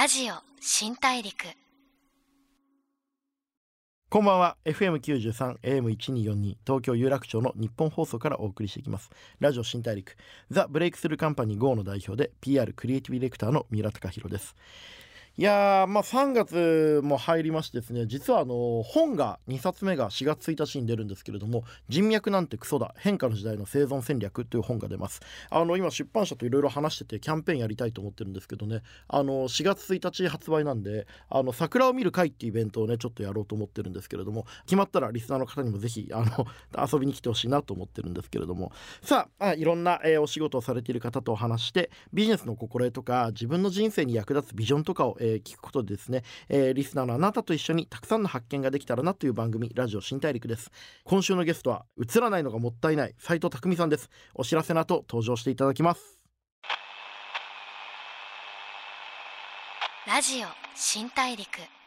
ラジオ新大陸。こんばんは。FM93 AM1242 東京有楽町の日本放送からお送りしていきます。ラジオ新大陸。ザ・ブレイクスルーカンパニー GO の代表で PR クリエイティブディレクターの三浦貴博です。いやまあ3月も入りましてですね実はあの本が2冊目が4月1日に出るんですけれども「人脈なんてクソだ変化の時代の生存戦略」という本が出ます。あの今出版社といろいろ話しててキャンペーンやりたいと思ってるんですけどねあの4月1日発売なんであの桜を見る会っていうイベントをねちょっとやろうと思ってるんですけれども決まったらリスナーの方にもぜひあの遊びに来てほしいなと思ってるんですけれども。さあいろんな、えお仕事をされている方とお話してビジネスの心得とか自分の人生に役立つビジョンとかを、ええー聞くことでですね、えーリスナーのあなたと一緒にたくさんの発見ができたらなという番組ラジオ新大陸です。今週のゲストは映らないのがもったいない斉藤匠さんです。お知らせの後登場していただきます。ラジオ新大陸。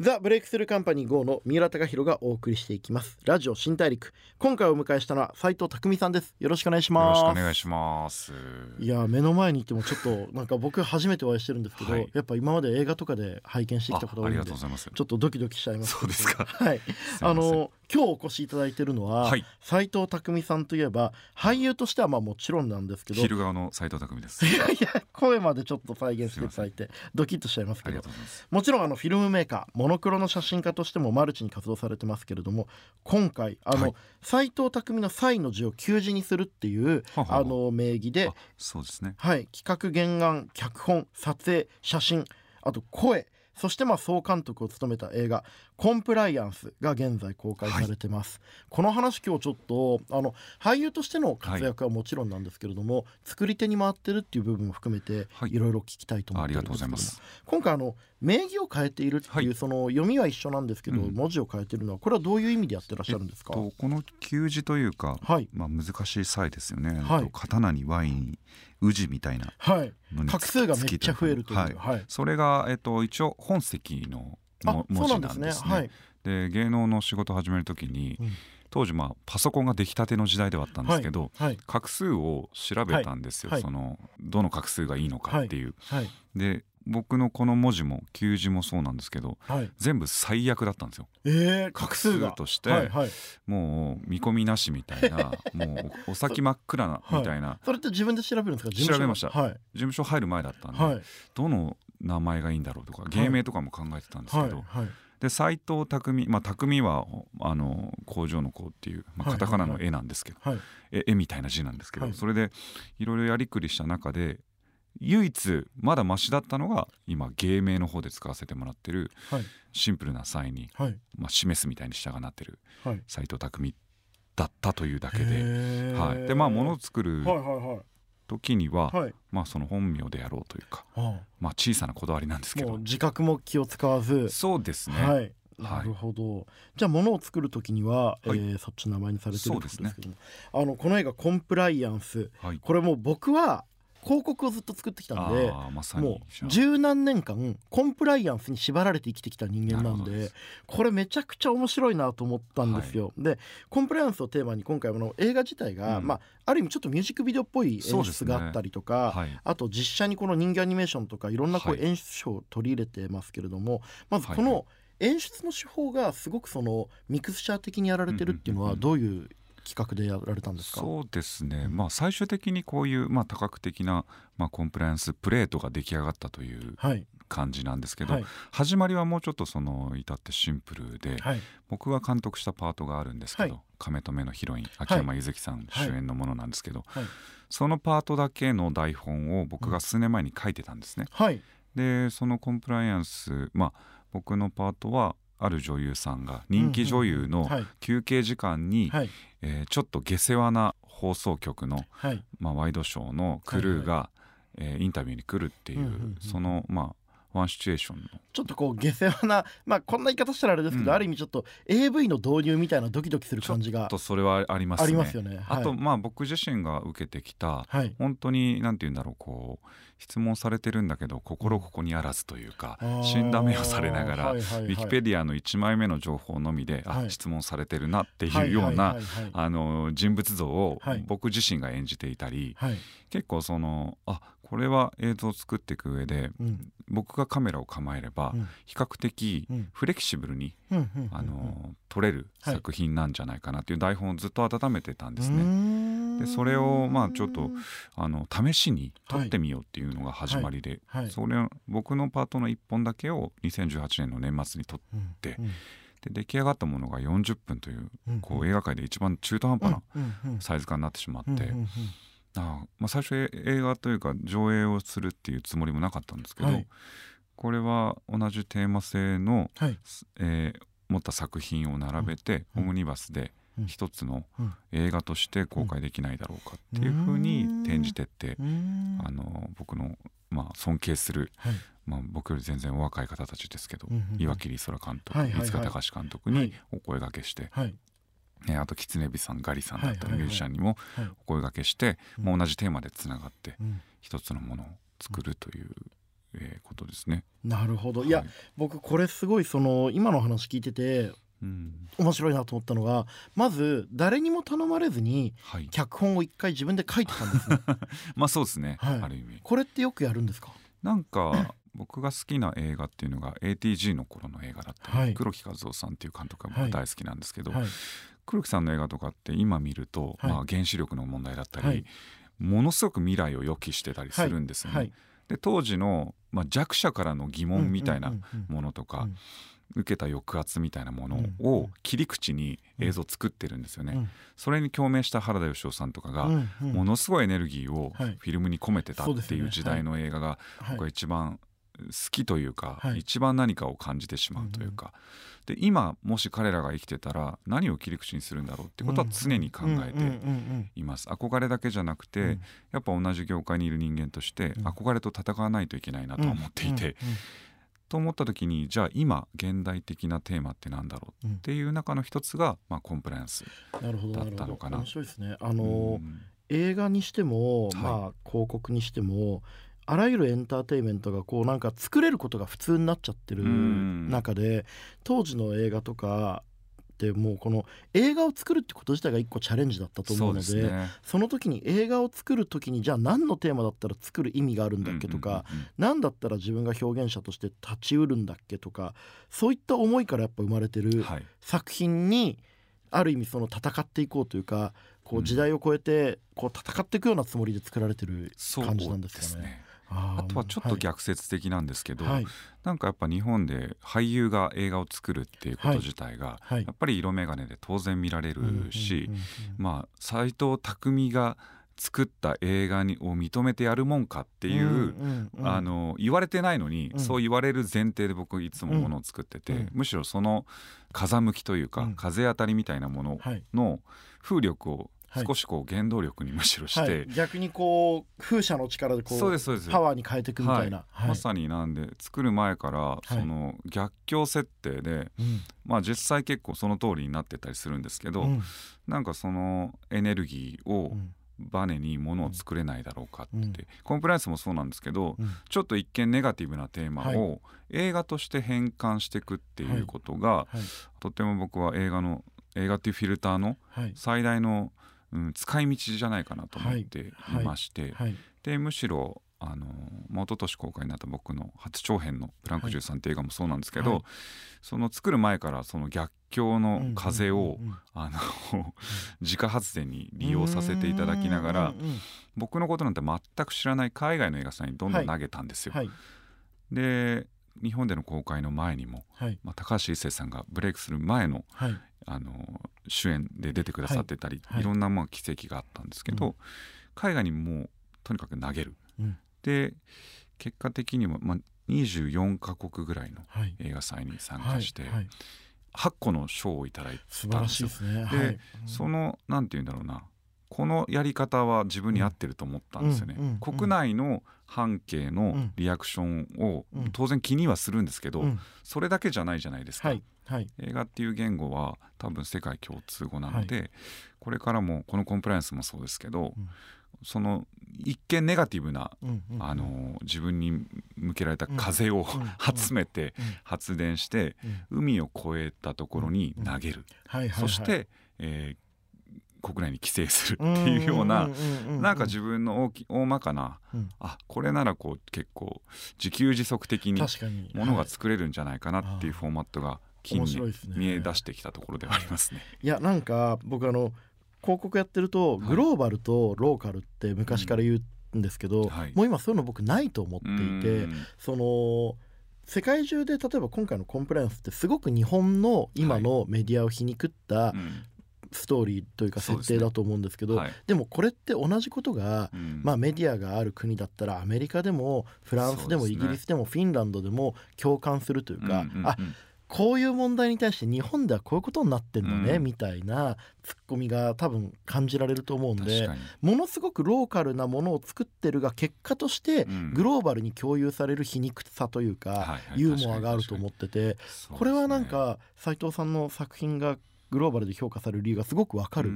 ザ・ブレイクスルーカンパニー GO の三浦貴弘がお送りしていきます。ラジオ新大陸。今回お迎えしたのは斉藤匠さんです。よろしくお願いしよます。ろしくお願いします。いや目の前にいてもちょっとなんか僕初めてお会いしてるんですけど、はい。やっぱ今まで映画とかで拝見してきたことあありが多いんでがとうございます。ちょっとドキドキしちゃいます。そうですか。はい。あの今日お越しいただいてるのは、はい斉藤匠さんといえば俳優としてはまあもちろんなんですけどい昼側の斉藤匠です。や いや声までちょっと再現していただいてドキッとしちゃいますけど。もちろんあのフィルムメーカーモノクロの写真家としてもマルチに活動されてますけれども今回あの、はい斉藤匠の「才」の字を旧字にするっていうあの名義であそうですね。はい、企画原案脚本撮影写真あと声そしてまあ総監督を務めた映画「コンプライアンス」が現在公開されてます、この話今日ちょっとあの俳優としての活躍はもちろんなんですけれども、作り手に回ってるっていう部分も含めてはい。いろいろ聞きたいと思ってるんがとうございですけどもます。今回あの名義を変えているっていう、はい。その読みは一緒なんですけど、うん。文字を変えているのはこれはどういう意味でやってらっしゃるんですか、とこの旧字というか、はい。まあ難しい際ですよね。はい。と刀にワインに宇治みたいなはい。画数がめっちゃ増えるというはい。はい。それがえっと一応本籍の文字なんですね。ですね。はい、で芸能の仕事を始めるときに、うん。当時まあパソコンが出来たての時代ではあったんですけど、はい。画数を調べたんですよ、はい。はい。そのどの画数がいいのかっていう、はい。で僕のこの文字も旧字もそうなんですけどはい。全部最悪だったんですよ。えー、画数としてはいはい、もう見込みなしみたいな もうおお先真っ暗なみたいな、それって自分で調べるんですか？調べました。はい。事務所入る前だったんで、はい。どの名前がいいんだろうとか芸名とかも考えてたんですけど、で斎藤匠まあ匠はあの工場の工っていう、まあ、はいカタカナの絵なんですけど、はい。絵絵みたいな字なんですけど、はい。それでいろいろやりくりした中で唯一まだマシだったのが今芸名の方で使わせてもらってるはい。シンプルな際に、はい。まあ、示すみたいに下がなってるはい。斎藤匠だったというだけで、はい、でまあ物を作る時には、はい。はいまあその本名でやろうというか、あまあ、小さなこだわりなんですけど。自覚も気を使わず。そうですね、はい。なるほど、じゃあ物を作る時には、はい。えーそっちの名前にされてるってことそうですけども、あのこの映画「コンプライアンス。はい」これもう僕は広告をずっと作ってきたんでまもう十何年間コンプライアンスに縛られて生きてきた人間なんでこれめちゃくちゃ面白いなと思ったんですよ。でコンプライアンスをテーマに今回の映画自体が、うん。まあ、ある意味ちょっとミュージックビデオっぽい演出があったりとか、はい。あと実写にこの人形アニメーションとかいろんなこうはい。演出書を取り入れてますけれども、まずこはい。はの演出の手法がすごくそのミクスチャー的にやられてるっていうのはどういう企画でやられたんですか、そうですね、うん。まあ最終的にこういう、まあ、多角的な、まあ、コンプライアンスプレートが出来上がったというはい。感じなんですけど、はい。始まりはもうちょっとその至ってシンプルで、はい。僕が監督したパートがあるんですけどはい「亀止め」のヒロイン秋山柚月さん主演のものなんですけど、はい。そのパートだけの台本を僕が数年前に書いてたんですね。はい。でそのコンプライアンスまあ僕のパートはある女優さんが人気女優のはい。休憩時間に、はい。えーちょっと下世話な放送局の、はい。まあ、ワイドショーのクルーが、えーインタビューに来るっていう,、うんうんうん。そのまあワンシチュエーションの。ちょっとこう下世話なまあこんな言い方したらあれですけど、うん。ある意味ちょっと AV の導入みたいなドキドキするちょっ感じがとそれはありますね。ありますよね。あと、はいまあ僕自身が受けてきたはい。本当に何て言うんだろうこう質問されてるんだけど心ここにあらずというか、死んだ目をされながら、ウィキペディアの1枚目の情報のみで、はい。あ質問されてるなってはいいうような、人物像をはい。僕自身が演じていたり、はい。結構そのあこれは映像を作っていく上でうん。僕がカメラを構えればうん。比較的うん。フレキシブルにうんうんあの撮れるはい作品なんじゃないかなっていう台本をずっと温めてたんですね。ねでそれをまあちょっとあの試しに撮ってみようっていうのが始まりで、はい。それを僕のパートの1本だけを2018年の年末に撮っってて出来上がったものが40分というこう映画画界で一番中途半端ななサイズ感になってしまって、ああまあ、最初え映画というか上映をするっていうつもりもなかったんですけど、はい。これは同じテーマ性の、はい。えー持った作品を並べて、うん。オムニバスでうん。一つのうん。映画として公開できないだろうかっていうふうに転じてって、うん。あの僕の、まあ、尊敬する、はい。まあ、僕より全然お若い方たちですけど、岩切空監督、はいはいはい。三塚隆監督にはい。お声掛けして、はいえーあと狐火さんガリさんだったはいはいはい。りミュージシャンにもはい。お声掛けして、同じテーマでつながってうん。一つのものを作るという、えーことですね。なるほど。い。やはい僕これすごいその今の話聞いててうん。面白いなと思ったのがまず誰にも頼まれずにはい、脚本を一回自分で書いてたんですね。まあそうですね、はい。ある意味。これってよくやるんですか？なんか僕が好きな映画っていうのが ATG の頃の映画だったり、はい。黒木和夫さんっていう監督がはい。僕大好きなんですけど、はい黒木さんの映画とかって今見ると、はい。まあ、原子力の問題だったり、はい。ものすごく未来を予期してたりするんですよね。はい。で当時の、まあ、弱者からの疑問みたいなうんうんうんうん。ものとか、うん。受けた抑圧みたいなものうん。を切り口に映像作ってるんですよね。うん。それに共鳴した原田芳雄さんとかが、うん。うん。ものすごいエネルギーをフはい。ィルムに込めてたっていう時代の映画がはい。僕は一番好きというか、はい。一番何かを感じてしまうというか、で今もし彼らが生きてたら何を切り口にするんだろうってことは常に考えうんうんてうんいます憧れだけじゃなくて、うん。やっぱ同じ業界にいる人間としてうん。憧れと戦わないといけないなとは思っていて、うん。うん。と思った時にじゃあ今現代的なテーマってなんだろううんっていう中の一つが、まあ、コンプライアンス。だったのかな。面白いですね。あのうん。映画にしても、はい。まあ広告にしてもあらゆるエンターテインメントがこうなんか作れることが普通になっちゃってるうん。中で当時の映画とかってもうこの映画を作るってこと自体が一個チャレンジだったと思うのでそね。その時に映画を作る時にじゃあ何のテーマだったら作る意味があるんだっけとか、何だったら自分が表現者として立ちうるんだっけとかそういった思いからやっぱ生まれてる作品にある意味その戦っていこうというかこううん。時代を超えてこう戦っていくようなつもりで作られてる感じなんですかね。あとはちょっと逆説的なんですけど、はい。なんかやっぱ日本で俳優が映画を作るっていうこと自体が、はい。やっぱり色眼鏡で当然見られるし、まあ斎藤工が作った映画にを認めてやるもんかっていう、あの言われてないのに、うん。そう言われる前提で僕いつもものを作ってて、うん。むしろその風向きというか、うん。風当たりみたいなものはい。の風力をはい少しこう原動力にむしろして、はい、逆にこう風車の力でこうそうですそうです。パワーに変えていくみたいな、はい。まさになんで作る前からい。その逆境設定で、うん。まあ実際結構その通りになってたりするんですけど、うん。なんかそのエネルギーをうん。バネにものを作れないだろうかって、うん。コンプライアンスもそうなんですけど、うん。ちょっと一見ネガティブなテーマを映画として変換していくっていうことが、はい。とても僕は映画の映画っていうフィルターのはい。最大の、うん、使い道じゃないかなと思っていまして、はい。でむしろあのまあ一昨年公開になった僕の初長編の「プランク13」って映画もそうなんですけど、はい。その作る前からその逆境の風を、あの 自家発電に利用させていただきながら僕のことなんて全く知らない海外の映画さんにどんどん投げたんですよ。はい。で日本での公開の前にも、はい。まあ、高橋一生さんがブレイクする前のはい。あの主演で出てくださってたり、はい。はい。いろんなまあ奇跡があったんですけど、うん。海外にもうとにかく投げる。うん。で結果的にも、まあ、24カ国ぐらいのはい。映画祭に参はい加して、はい。8個の賞をいただい素晴らしいですね。ではい。そのなんて言うんだろうなこのやり方は自分に合ってると思ったんですよね。うんうんうん国内の半径のリアクションをうん。当然気にはするんですけど、うん。それだけじゃないじゃないですか。はいはい。映画っていう言語は多分世界共通語なので、これからもこのコンプライアンスもそうですけど、うん。その一見ネガティブな、うんうんあの自分に向けられた風を、うん集めてうん。発電してうん。海を越えたところに投げる、はいはいはい。そして、えー国内に帰省するっていうようななんか分自分の大き大まかな、うん。あこれならこう結構自給自足的にものがはい作れるんじゃないかなっていうフォーマットが近年ね。見え出してきたところではありますね。いやなんか僕あの広告やってるとはい。グローバルとローカルって昔から言うんですけど、はい。もう今そういうの僕ないと思っていて、うん。その世界中で例えば今回のコンプライアンスってすごく日本の今のメディアを皮肉ったうんストーリーというか設定だと思うんですけど、はい。でもこれって同じことが、うん。まあ、メディアがある国だったらアメリカでもフランスでもイギリスでもフィンランドでも共感するというか、うんうんうん。あこういう問題に対して日本ではこういうことになってんのね、うん。みたいなツッコミが多分感じられると思うんでものすごくローカルなものを作ってるが結果としてうん。グローバルに共有される皮肉さというか、はいはい。ユーモアがあると思ってて、これはなんか斉藤さんの作品がグローバルで評価される理由がすごくわかる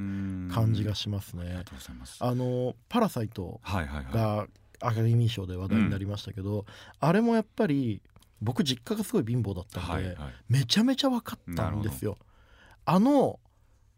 感じがししますねありが。とうございます。あのパラサイト。がアカデミー賞で話題になりましたけど、あれもやっぱり僕実家がすごい貧乏だったんで、はいはい。めちゃめちゃ分かったんですよ。あの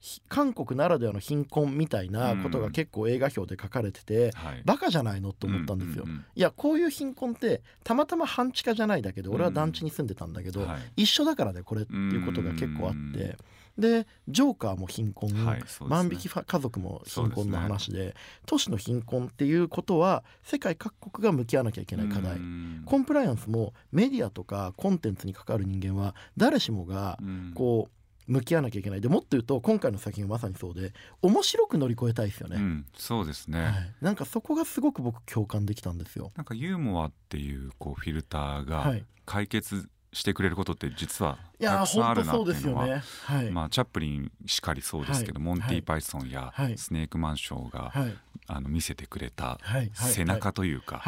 ひ韓国ならではの貧困みたいなことが結構映画表で書かれてて、はい。バカじゃないのと思ったんですよ。うういやこういう貧困ってたまたま半地下じゃないだけど俺は団地に住んでたんだけど、うんはい一緒だからねこれっていうことが結構あってでジョーカーも貧困、はいね。万引き家族も貧困の話で都市の貧困っていうことは世界各国が向き合わなきゃいけない課題。うん。コンプライアンスもメディアとかコンテンツに関わる人間は誰しもがうん。こう向き合わなきゃいけない。でもっと言うと今回の作品はまさにそうで面白く乗り越えたいですよね、うん、そうですね、はい、なんかそこがすごく僕共感できたんですよ。なんかユーモアっていうこうフィルターがはい、解決してくれることって実はたくさんあるなっていうのは、ね。はい、まあ、チャップリンしかりそうですけど、はい。モンティ・パイソンやはい。スネークマンショーが、はい。あの見せてくれた背中とい。うか、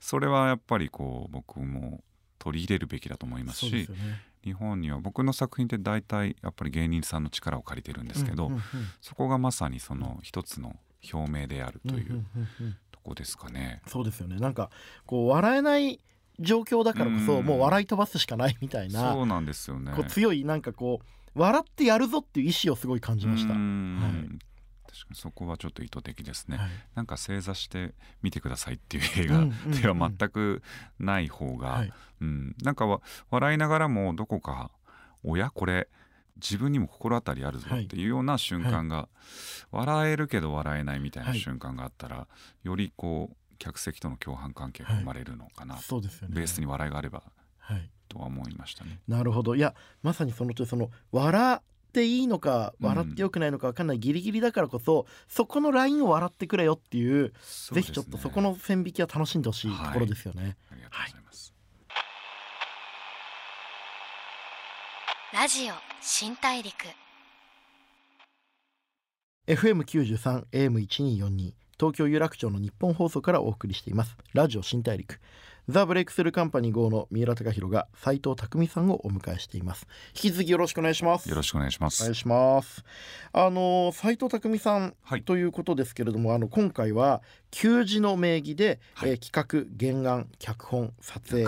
それはやっぱりこう僕も取り入れるべきだと思いますしね。日本には僕の作品って大体やっぱり芸人さんの力を借りてるんですけど、うんうんうんそこがまさにその一つの表明であるといんんうんうん。とこですかね。そうですよね。なんかこう笑えない状況だからこそ、うん。もう笑い飛ばすしかないみたいな、そうなんですよね。こう強いなんかこう笑ってやるぞっていう意志をすごい感じました。うはん確かにそこはちょっと意図的ですね。はい。なんか正座して見てくださいっていう映画では全くない方が、はい。うん、なんかわ笑いながらもどこか「おやこれ自分にも心当たりあるぞ」はい。っていうような瞬間が、笑えるけど笑えないみたいなはい。瞬間があったら、よりこう客席との共犯関係が生まれるのかな、そうですよね。ベースに笑いがあればはい。とは思いましたね。なるほど。いやまさにそのとその笑っていいのかうん笑ってよくないのか分かんない、ギリギリだからこそそこのラインを笑ってくれよっていうぜひちょっとそこの線引きは楽しんでほしいところですよね。ありがとうございます。ラジオ新大陸 FM93 AM1242 東京有楽町の日本放送からお送りしています。ラジオ新大陸。ザ・ブレイクスルーカンパニー GO の三浦貴大が斉藤匠さんをお迎えしています。引き続きよろしくお願いします。よろしくお願いします。お願いします。あの斉藤匠さんはい。ということですけれどもあの今回は旧字の名義で、はい。えー企画原案脚本撮影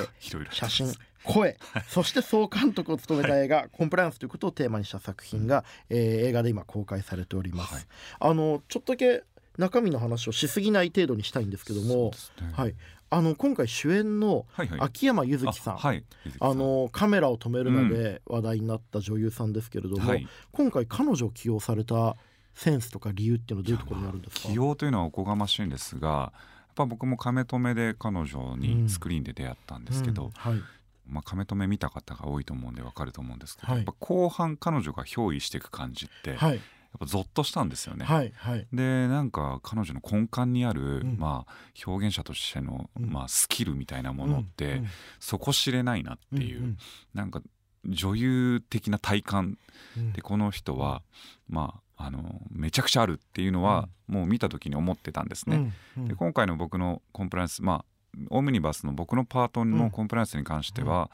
写真声 そして総監督を務めた映画「コンプライアンス」ということをテーマにした作品が、えー映画で今公開されております、はい。あのちょっとだけ中身の話をしすぎない程度にしたいんですけども、ね。はい、あの今回主演の。秋山柚月さん、あはい。あのカメラを止めるなで話題になった女優さんですけれども、はい。今回彼女を起用されたセンスとか理由っていうのはどういうところにあるんですか？起用というのはおこがましいんですがやっぱ僕もカメ止めで彼女うんにスクリーンで出会ったんですけど、うん。はい。まあ、カメ止め見た方が多いと思うんでわかると思うんですけど、はい。やっぱ後半彼女が憑依していく感じって、はいぱゾッとしたんですよね。はいはい。でなんか彼女の根幹にある、うん。まあ、表現者としての、うん。まあ、スキルみたいなものって、うんそこ知れないなっていう、うんなんか女優的な体感うん。でこの人は、まあ、あのめちゃくちゃあるっていうのは、もう見た時に思ってたんですね。うんうん。で今回の僕のコンプライアンスまあオムニバスの僕のパートのコンプライアンスに関しては、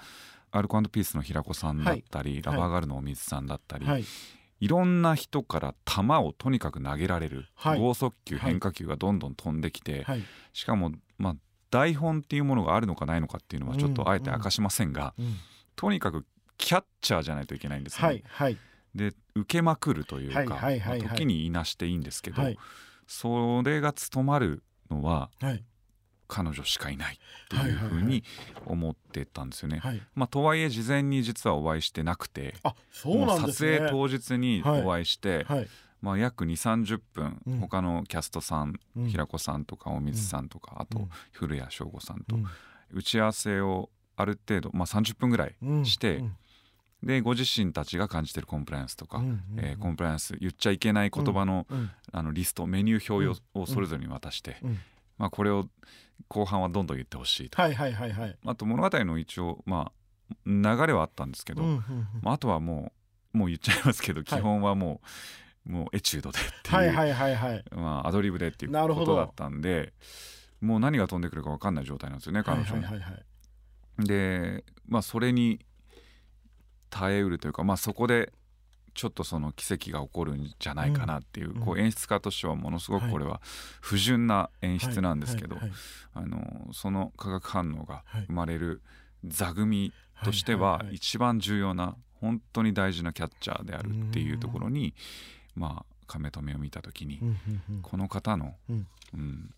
アルコピースの平子さんだったり、ラバーガールのお水さんだったり、、はいいろんな人から球をとにかく投げられる、はい。剛速球はい。変化球がどんどん飛んできて、はい。しかも、まあ、台本っていうものがあるのかないのかっていうのはちょっとあえて明かしませんが、うん。とにかくキャッチャーじゃないといけないんですよね、はいはい。で受けまくるというか、時にいなしていいんですけど、はい。それが務まるのははい彼女しかいないっていうふうに思ってたんですよね。はいまあ、とはいえ事前に実はお会いしてなくてあそうなんね。撮影当日にお会いして、はい。まあ、約2 3 0分、うん。他のキャストさん、うん平子さんとかお水さんとか、あとうん。古谷翔吾さんとうん。打ち合わせをある程度、まあ、30分ぐらいうん。してうんでご自身たちが感じてるコンプライアンスとか、うんうんえーコンプライアンス言っちゃいけない言葉の,、うん。あのリストメニュー表ををそれぞれに渡して、うんまあ、これを後半はどんどん言ってほしいと、はいはいはいはい。あと物語の一応、まあ、流れはあったんですけど、うんうんうん。まあ、あとはもうもう言っちゃいますけど基本はもう、もうエチュードでっていう、はいはいはいはい。まあ、アドリブでっていうことだったんでもう何が飛んでくるか分かんない状態なんですよね彼女も。はいはいはいはい。でまあそれに耐えうるというか、まあ、そこでちょっとその奇跡が起こるんじゃないかなっていう,、うん。こう演出家としてはものすごくこれは不純な演出なんですけど、その化学反応がはい。生まれる座組としては一番重要な本当に大事なキャッチャーであるっていうところにまあ亀止めを見た時にこの方の、うん。うん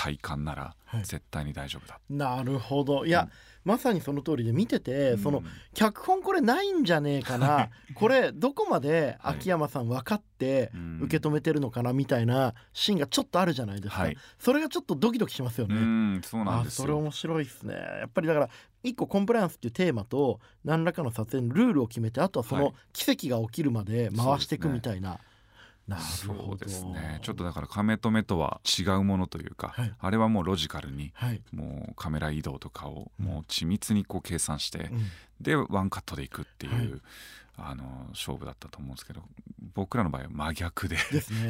体感ならはい。絶対に大丈夫だ。なるほど。いや、うん。まさにその通りで見てて、そのうん脚本これないんじゃねえかな。これどこまではい。秋山さん分かってうん。受け止めてるのかなみたいなシーンがちょっとあるじゃないですか、はい。それがちょっとドキドキしますようね。んそうなんあですよ。それ面白いですね。やっぱりだから一個コンプライアンスっていうテーマと何らかの撮影のルールを決めてあとはそはい。の奇跡が起きるまで回していくみたいな、なるそほど。うですねちょっとだからカメ止めとは違うものというか、はい。あれはもうロジカルにはい、もうカメラ移動とかをうんもう緻密にこう計算して、うん。でワンカットでいくっていう、はい。あの勝負だったと思うんですけど僕らの場合は真逆でね、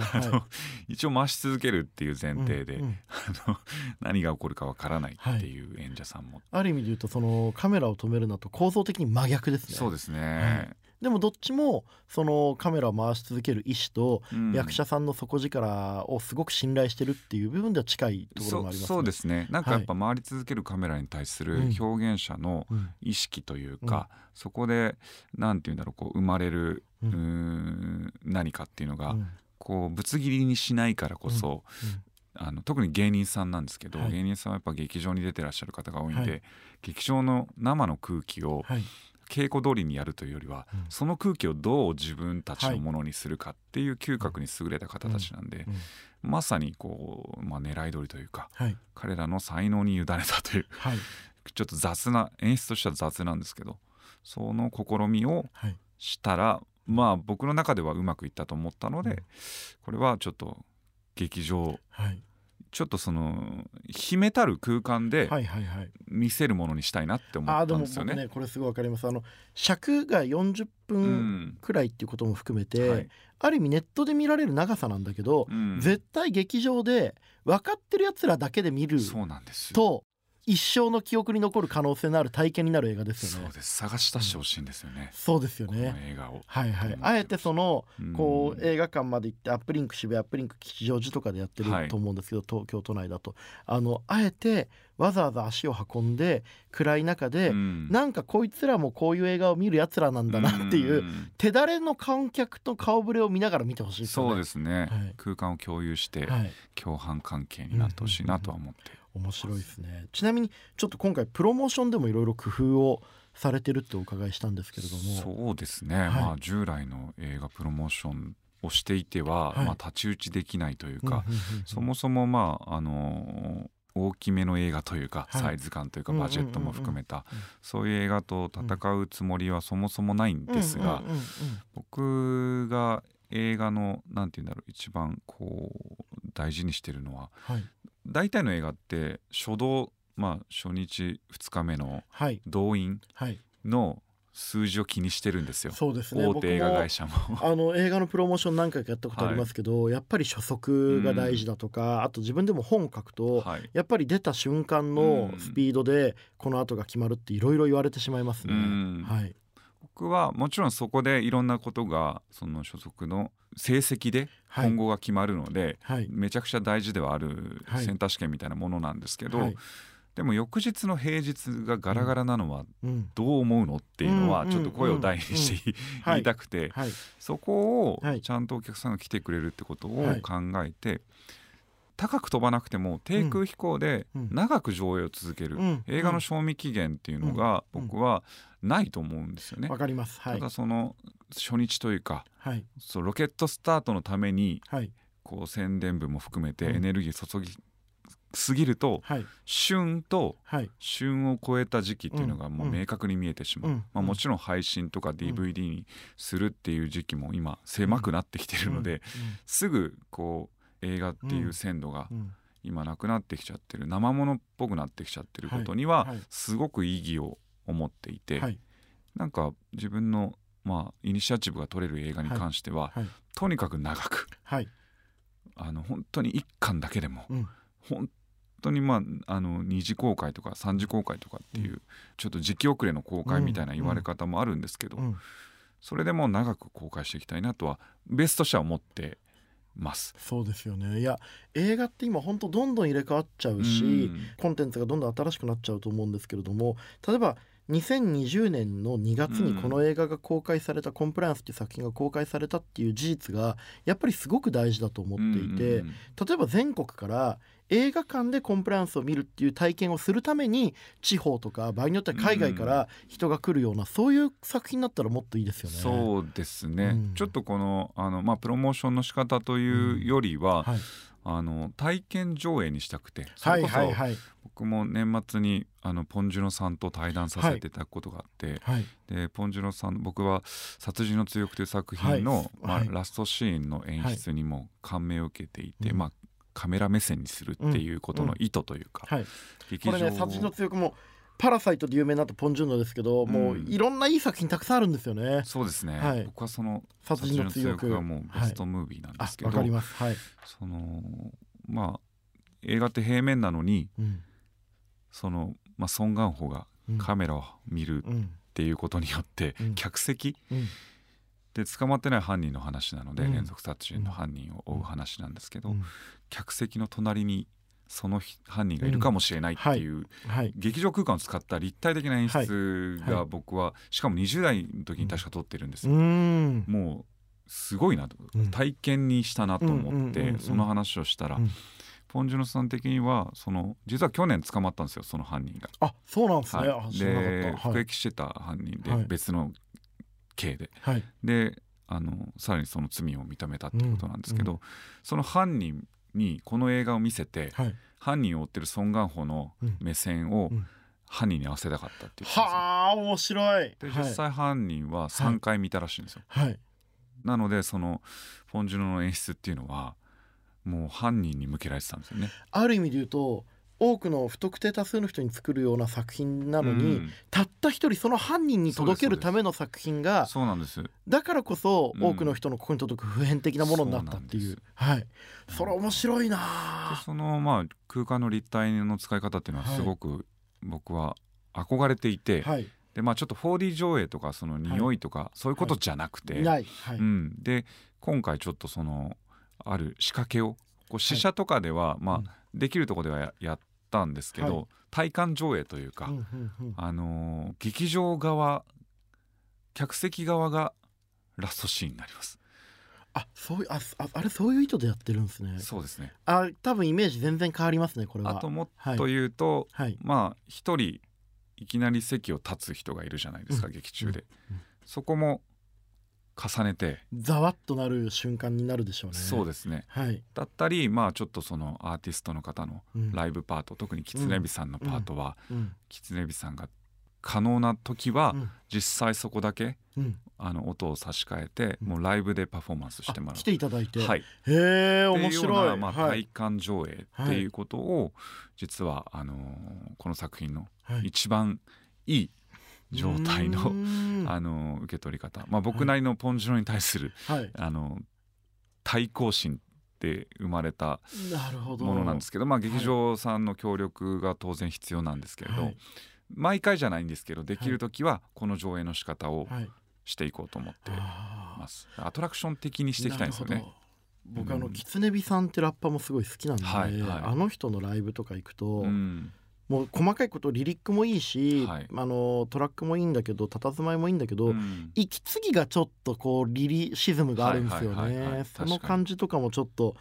あのは一応回し続けるっていうい、前提で、うんうんあの 何が起こるかわからないっていう演者さんも、ある意味で言うとそのカメラを止めるのと構造的に真逆ですね。そうですね、はいでもどっちもそのカメラを回し続ける意思とうん。役者さんの底力をすごく信頼してるっていう部分では近いところもありますね。そそうですね。なんかやっぱ回り続けるカメラに対するうん。表現者のうん意識というか、そこでなんて言うんだろうこう生まれる、ううん何かっていうのが、うん。こうぶつ切りにしないからこそ、あの特に芸人さんなんですけど、はい。芸人さんはやっぱ劇場に出てらっしゃる方が多いんで、はい。劇場の生の空気をはい稽古通りにやるというよりは、うん。その空気をどう自分たちのものにするかっていう嗅覚に優れた方たちなんで、うん。まさにこう、まあ、狙い通りというかはい。彼らの才能に委ねたというはい。ちょっと雑な演出としては雑なんですけどその試みをはい。したらまあ僕の中ではうまくいったと思ったので、うん。これはちょっと劇場はいちょっとその秘めたる空間ではいはいはい。見せるものにしたいなって思ったんですよね。僕ねこれすごいわかります。あの尺が40う分ん。くらいっていうことも含めて、はい。ある意味ネットで見られる長さなんだけど、うん絶対劇場で分かってるやつらだけで見るそうなんですよと一生の記憶に残る可能性のある体験になる映画ですよね。そうです。探し出してほしいんですよね、そうですよね。映画を。はいはい。うん。あえてそのこううん映画館まで行ってアップリンク渋谷アップリンク吉祥寺とかでやってるはいと思うんですけど、東京都内だと。あのあえてわざわざ足を運んで暗い中で、うん。なんかこいつらもこういう映画を見るやつらなんだなっていう、ん。手だれの観客と顔ぶれを見ながら見てほしいですよね。そうですね、はい。空間を共有してはい、共犯関係になってほしいなとは思って、面白いですね。ちなみにちょっと今回プロモーションでもいろいろ工夫をされてるってお伺いしたんですけれども。そうですね、い。まあ従来の映画プロモーションをしていては、はい。まあ、太刀打ちできないといううんか、そもそもまああのー大きめの映画というか、はい。サイズ感というかバジェットも含めた、そういう映画と戦うつもりはそもそもないんですが、僕が映画のなんて言うんだろう一番こう大事にしてるのははい大体の映画って初動まあ初日2日目のはい。動員はい。の数字を気にしてるんですよ。そうですね。大手映画会社も。あの映画のプロモーション何回かやったことありますけど、やっぱり初速が大事だとか、あと自分でも本を書くと、はい、やっぱり出た瞬間のスピードでこの後が決まるっていろいろ言われてしまいますね。うん。はい、僕はもちろんそこでいろんなことがその所属の成績ではい。今後が決まるので、はい。めちゃくちゃ大事ではあるはい。センター試験みたいなものなんですけど、はい。でも翌日の平日がガラガラなのはうん。どう思うのっていうのはうんちょっと声を大にして はい。言いたくて。はい。そこをはい。ちゃんとお客さんが来てくれるってことをはい。考えて高く飛ばなくても低空飛行でうん。長く上映を続ける。うん。映画の賞味期限っていうのがうん。僕はないと思うんですよね。わ。かります。はたいだその初日というかはい。そうロケットスタートのためにはい。こう宣伝部も含めてうん。エネルギー注ぎすぎるとはい。旬とはい。旬を超えた時期っていうのがもううん。明確に見えてしまう、うん。まあ、もちろん配信とか DVD にするっていう時期も今狭くなってきてるので、すぐこう映画っていう鮮度が今なくなってきちゃってる生ものっぽくなってきちゃってることにはすごく意義を思っていて、はい。なんか自分のまあイニシアチブが取れる映画に関しては、はい。とにかく長くはい。あの本当に1巻だけでも、うん。本当にまああの2次公開とか3次公開とかっていう、うちょっと時期遅れの公開みたいな言われ方もあるんですけど、うん。それでも長く公開していきたいなとはベースとしては思ってます。そうですよね。いや映画って今本当どんどん入れ替わっちゃうし、うん。コンテンツがどんどん新しくなっちゃうと思うんですけれども例えば2020年の2月にこの映画が公開された「コンプライアンス」っていう作品が公開されたっていう事実がやっぱりすごく大事だと思っていて、うん。例えば全国から映画館でコンプライアンスを見るっていう体験をするために地方とか場合によっては海外から人が来るような、そういう作品だったらもっといいですよね。そうですね、うん。ちょっとこのあの、まあ、プロモーションの仕方というよりは、はい、あの体験上映にしたくてそはいれこそ僕も年末にあのポン・ジュノさんと対談させていただくことがあって、はいでポン・ジュノさん僕は「殺人の追憶」という作品の、はいまあはいラストシーンの演出にも感銘を受けていて、うん。まあ、カメラ目線にするっていうことの意図というか、はい、劇場これね殺人の強くもパラサイトで有名になったポン・ジュノですけど、もううん。いろんないい作品たくさんあるんですよね。そうですね、はい。僕はその「殺人の強く。がもうベストムービーなんであすけど、わかります。はい。そのまあ映画って平面なのにうん。その、まあ、ソン・ガンホがうん。カメラを見るっうんていうことによって、うん。客席うんで捕まってない犯人の話なので、うん。連続殺人の犯人を追う話なんですけど、うん。客席の隣にその日犯人がいるかもしれないっていう、はい。劇場空間を使った立体的な演出が僕は、しかも20代の時に確か撮ってるんですうよ、ん。もうすごいなと、うん。体験にしたなと思ってんその話をしたら、うん。ポン・ジュノさん的にはその実は去年捕まったんですよその犯人が。あ、そうなんですね。はい。で。服役してた犯人ではい。別の刑で、はい。であのさらにその罪を認めたってことなんですけど、うんその犯人にこの映画を見せて、はい。犯人を追ってるソン・ガンホのうん目線をうん犯人に合わせたかったって言ってたんですよはあ、面白い。ではい実際犯人は3回見たらしいんですよ、はい。なのでそのフォン・ジュノの演出っていうのはもう犯人に向けられてたんですよねある意味で言うと多くの不特定多数の人に作るような作品なのに、うん。たった一人その犯人に届けるための作品がそうなんです。だからこそうん。多くの人のここに届く普遍的なものになったっていう,、そうなんはい。それ面白いでなそのまあ空間の立体の使い方っていうのはすごく僕は憧れていて、はい。でまあちょっと 4D 上映とかその匂いとかそういうことじゃなくて、ない。はい、うん、で今回ちょっとそのある仕掛けをこう試写とかでは、まあ、うん。できるところではややったんですけど、はい。体感上映というか、うんうんうん。あのー劇場側客席側がラストシーンになります。あそういうあああれそういう意図でやってるんですね。そうですね。あ多分イメージ全然変わりますねこれは。あともはい。っと言うと、はい。まあ一人いきなり席を立つ人がいるじゃないですか、うん。劇中で、うんうん。そこも重ねて、ざわっとなる瞬間になるでしょうね。そうですね。はい、だったりまあちょっとそのアーティストの方のうん。ライブパート、特にキツネビさんのパートは、うん。キツネビさんが可能な時は、うん。実際そこだけうん、あの音を差し替えて、うん。もうライブでパフォーマンスしてもらう。あ来ていただいて、はい、へえ面白い。な、まあ、はい。体感上映っていうことを、実はあのーこの作品のはい。一番いい状態うの、あのー受け取り方、まあ、僕なりのポンジュノに対する、はい。あのー対抗心で生まれたものなんですけど、まあ、劇場さんの協力が当然必要なんですけれど、はい。毎回じゃないんですけどできる時はこの上映の仕方をはい。していこうと思ってます。アトラクション的にしていきたいんですよね。僕あのうん。キツネビさんってラッパーもすごい好きなんで、はいはい。あの人のライブとか行くと、うん、もう細かいことリリックもいいし、はい。あのトラックもいいんだけど佇まいもいいんだけど、うん。息継ぎがちょっとこうリリシズムがあるんですよはいはいはいはい。ねその感じとかもちょっと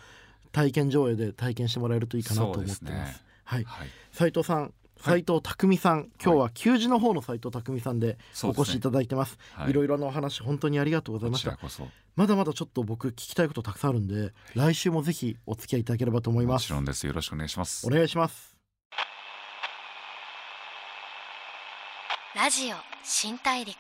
体験上映で体験してもらえるといいかなと思ってます。ね。はい。はい。斉藤さん斉藤匠さん、今日は給仕の方の斉藤匠さんでお越しいただいてます。はい。ろいろなお話本当にありがとうございこました。まだまだちょっと僕聞きたいことたくさんあるんで来週もぜひお付き合いいただければと思います。もちろんです。よろしくお願いします。お願いしますラジオ新大陸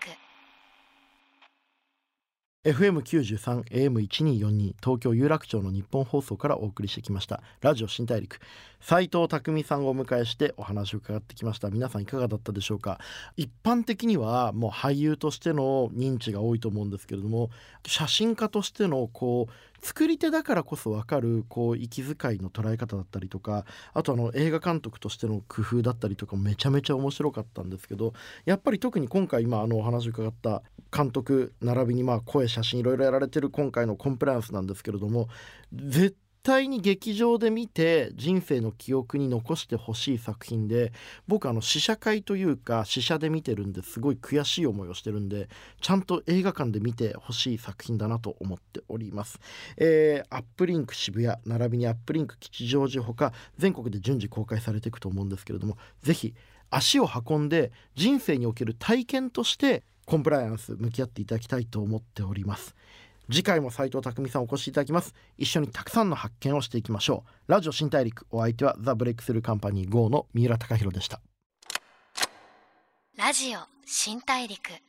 FM93 AM1242 東京有楽町の日本放送からお送りしてきましたラジオ新大陸。斉藤匠さんをお迎えしてお話を伺ってきました。皆さんいかがだったでしょうか？一般的にはもう俳優としての認知が多いと思うんですけれども写真家としてのこう作り手だからこそ分かるこう息遣いの捉え方だったりとかあとあの映画監督としての工夫だったりとかめちゃめちゃ面白かったんですけどやっぱり特に今回今あのお話を伺った監督並びにまあ声写真いろいろやられてる今回のコンプライアンスなんですけれども絶対に劇場で見て人生の記憶に残してほしい作品で僕あの試写会というか試写で見てるんですごい悔しい思いをしてるんでちゃんと映画館で見てほしい作品だなと思っております。えーアップリンク渋谷並びにアップリンク吉祥寺ほか全国で順次公開されていくと思うんですけれどもぜひ足を運んで人生における体験としてコンプライアンス向き合っていただきたいと思っております。次回も斉藤匠さんお越しいただきます。一緒にたくさんの発見をしていきましょう。ラジオ新大陸お相手はザ・ブレイクスルーカンパニー GO の三浦貴大でした。ラジオ新大陸。